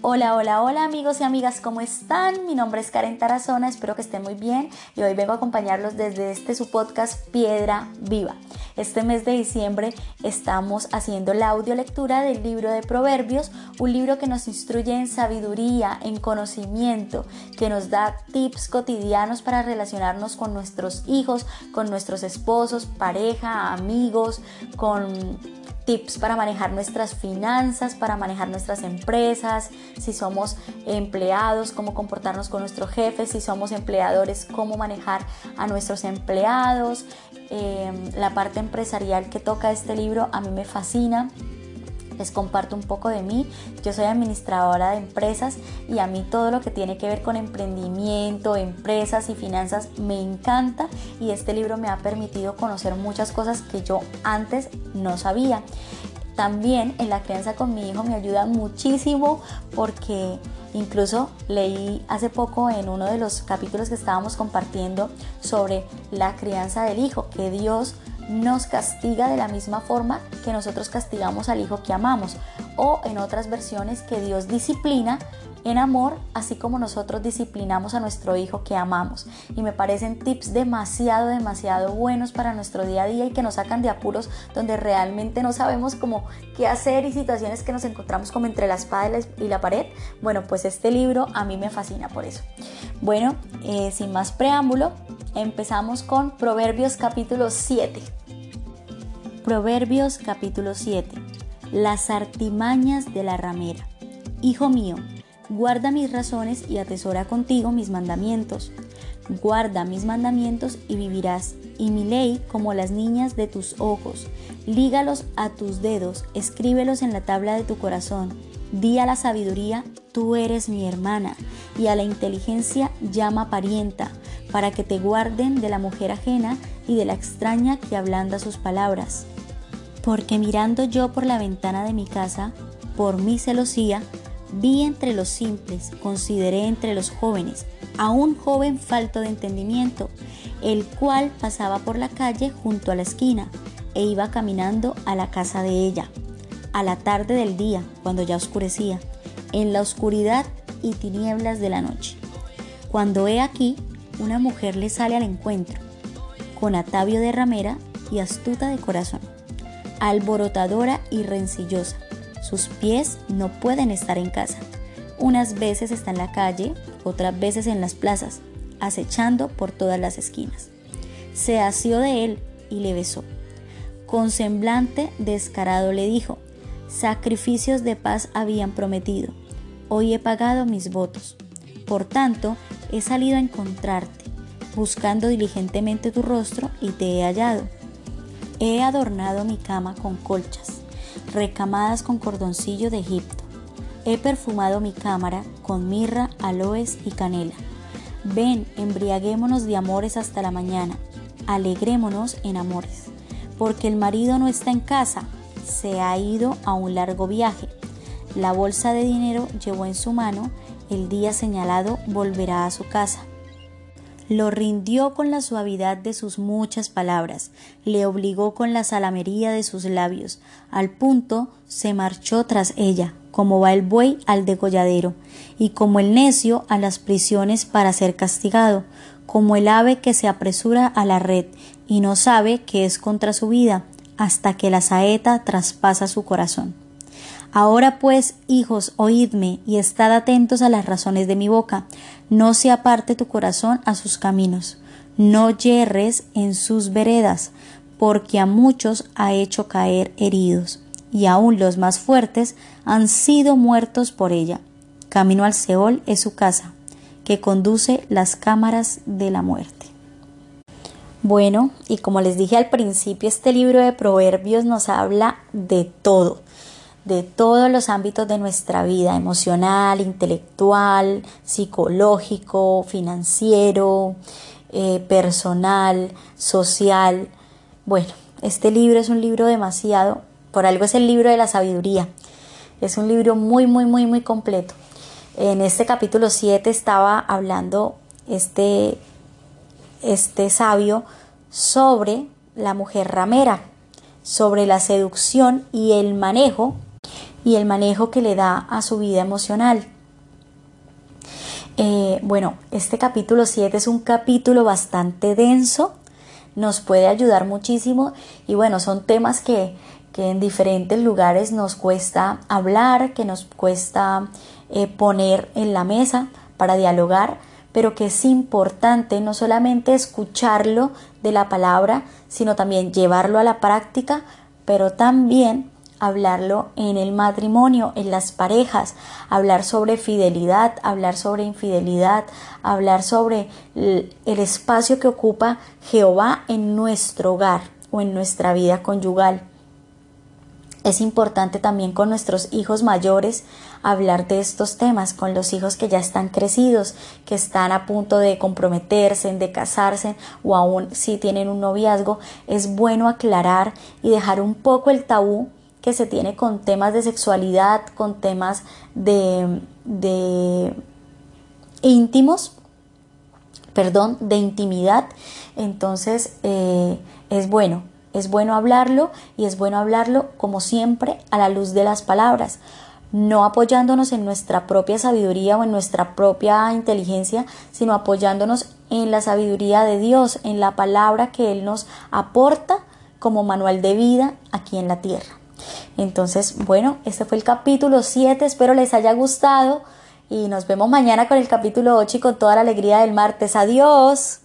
Hola, hola, hola amigos y amigas, ¿cómo están? Mi nombre es Karen Tarazona, espero que estén muy bien y hoy vengo a acompañarlos desde este su podcast Piedra Viva. Este mes de diciembre estamos haciendo la audiolectura del libro de Proverbios, un libro que nos instruye en sabiduría, en conocimiento, que nos da tips cotidianos para relacionarnos con nuestros hijos, con nuestros esposos, pareja, amigos, con tips para manejar nuestras finanzas, para manejar nuestras empresas, si somos empleados, cómo comportarnos con nuestro jefe, si somos empleadores, cómo manejar a nuestros empleados. Em, la parte empresarial que toca este libro a mí me fascina. Les comparto un poco de mí. Yo soy administradora de empresas y a mí todo lo que tiene que ver con emprendimiento, empresas y finanzas me encanta y este libro me ha permitido conocer muchas cosas que yo antes no sabía. También en la crianza con mi hijo me ayuda muchísimo porque incluso leí hace poco en uno de los capítulos que estábamos compartiendo sobre la crianza del hijo, que Dios nos castiga de la misma forma que nosotros castigamos al hijo que amamos o en otras versiones que Dios disciplina en amor, así como nosotros disciplinamos a nuestro hijo que amamos. Y me parecen tips demasiado, demasiado buenos para nuestro día a día y que nos sacan de apuros donde realmente no sabemos cómo qué hacer y situaciones que nos encontramos como entre la espada y la pared. Bueno, pues este libro a mí me fascina por eso. Bueno, eh, sin más preámbulo, empezamos con Proverbios capítulo 7. Proverbios capítulo 7. Las artimañas de la ramera. Hijo mío, guarda mis razones y atesora contigo mis mandamientos. Guarda mis mandamientos y vivirás, y mi ley como las niñas de tus ojos. Lígalos a tus dedos, escríbelos en la tabla de tu corazón. Di a la sabiduría, tú eres mi hermana, y a la inteligencia llama parienta, para que te guarden de la mujer ajena y de la extraña que ablanda sus palabras porque mirando yo por la ventana de mi casa, por mi celosía, vi entre los simples, consideré entre los jóvenes, a un joven falto de entendimiento, el cual pasaba por la calle junto a la esquina e iba caminando a la casa de ella, a la tarde del día, cuando ya oscurecía, en la oscuridad y tinieblas de la noche. Cuando he aquí, una mujer le sale al encuentro, con atavio de ramera y astuta de corazón alborotadora y rencillosa. Sus pies no pueden estar en casa. Unas veces está en la calle, otras veces en las plazas, acechando por todas las esquinas. Se asió de él y le besó. Con semblante descarado le dijo, sacrificios de paz habían prometido, hoy he pagado mis votos. Por tanto, he salido a encontrarte, buscando diligentemente tu rostro y te he hallado He adornado mi cama con colchas, recamadas con cordoncillo de Egipto. He perfumado mi cámara con mirra, aloes y canela. Ven, embriaguémonos de amores hasta la mañana, alegrémonos en amores, porque el marido no está en casa, se ha ido a un largo viaje. La bolsa de dinero llevó en su mano, el día señalado volverá a su casa lo rindió con la suavidad de sus muchas palabras, le obligó con la salamería de sus labios, al punto se marchó tras ella, como va el buey al degolladero, y como el necio a las prisiones para ser castigado, como el ave que se apresura a la red y no sabe que es contra su vida, hasta que la saeta traspasa su corazón. Ahora pues, hijos, oídme y estad atentos a las razones de mi boca. No se aparte tu corazón a sus caminos. No yerres en sus veredas, porque a muchos ha hecho caer heridos, y aun los más fuertes han sido muertos por ella. Camino al Seol es su casa, que conduce las cámaras de la muerte. Bueno, y como les dije al principio, este libro de Proverbios nos habla de todo de todos los ámbitos de nuestra vida, emocional, intelectual, psicológico, financiero, eh, personal, social. Bueno, este libro es un libro demasiado, por algo es el libro de la sabiduría. Es un libro muy, muy, muy, muy completo. En este capítulo 7 estaba hablando este, este sabio sobre la mujer ramera, sobre la seducción y el manejo y el manejo que le da a su vida emocional. Eh, bueno, este capítulo 7 es un capítulo bastante denso, nos puede ayudar muchísimo y bueno, son temas que, que en diferentes lugares nos cuesta hablar, que nos cuesta eh, poner en la mesa para dialogar, pero que es importante no solamente escucharlo de la palabra, sino también llevarlo a la práctica, pero también hablarlo en el matrimonio, en las parejas, hablar sobre fidelidad, hablar sobre infidelidad, hablar sobre el espacio que ocupa Jehová en nuestro hogar o en nuestra vida conyugal. Es importante también con nuestros hijos mayores hablar de estos temas, con los hijos que ya están crecidos, que están a punto de comprometerse, de casarse o aún si tienen un noviazgo. Es bueno aclarar y dejar un poco el tabú que se tiene con temas de sexualidad, con temas de, de íntimos, perdón, de intimidad. Entonces eh, es bueno, es bueno hablarlo y es bueno hablarlo como siempre a la luz de las palabras, no apoyándonos en nuestra propia sabiduría o en nuestra propia inteligencia, sino apoyándonos en la sabiduría de Dios, en la palabra que Él nos aporta como manual de vida aquí en la tierra. Entonces, bueno, este fue el capítulo 7, espero les haya gustado y nos vemos mañana con el capítulo 8 y con toda la alegría del martes. Adiós.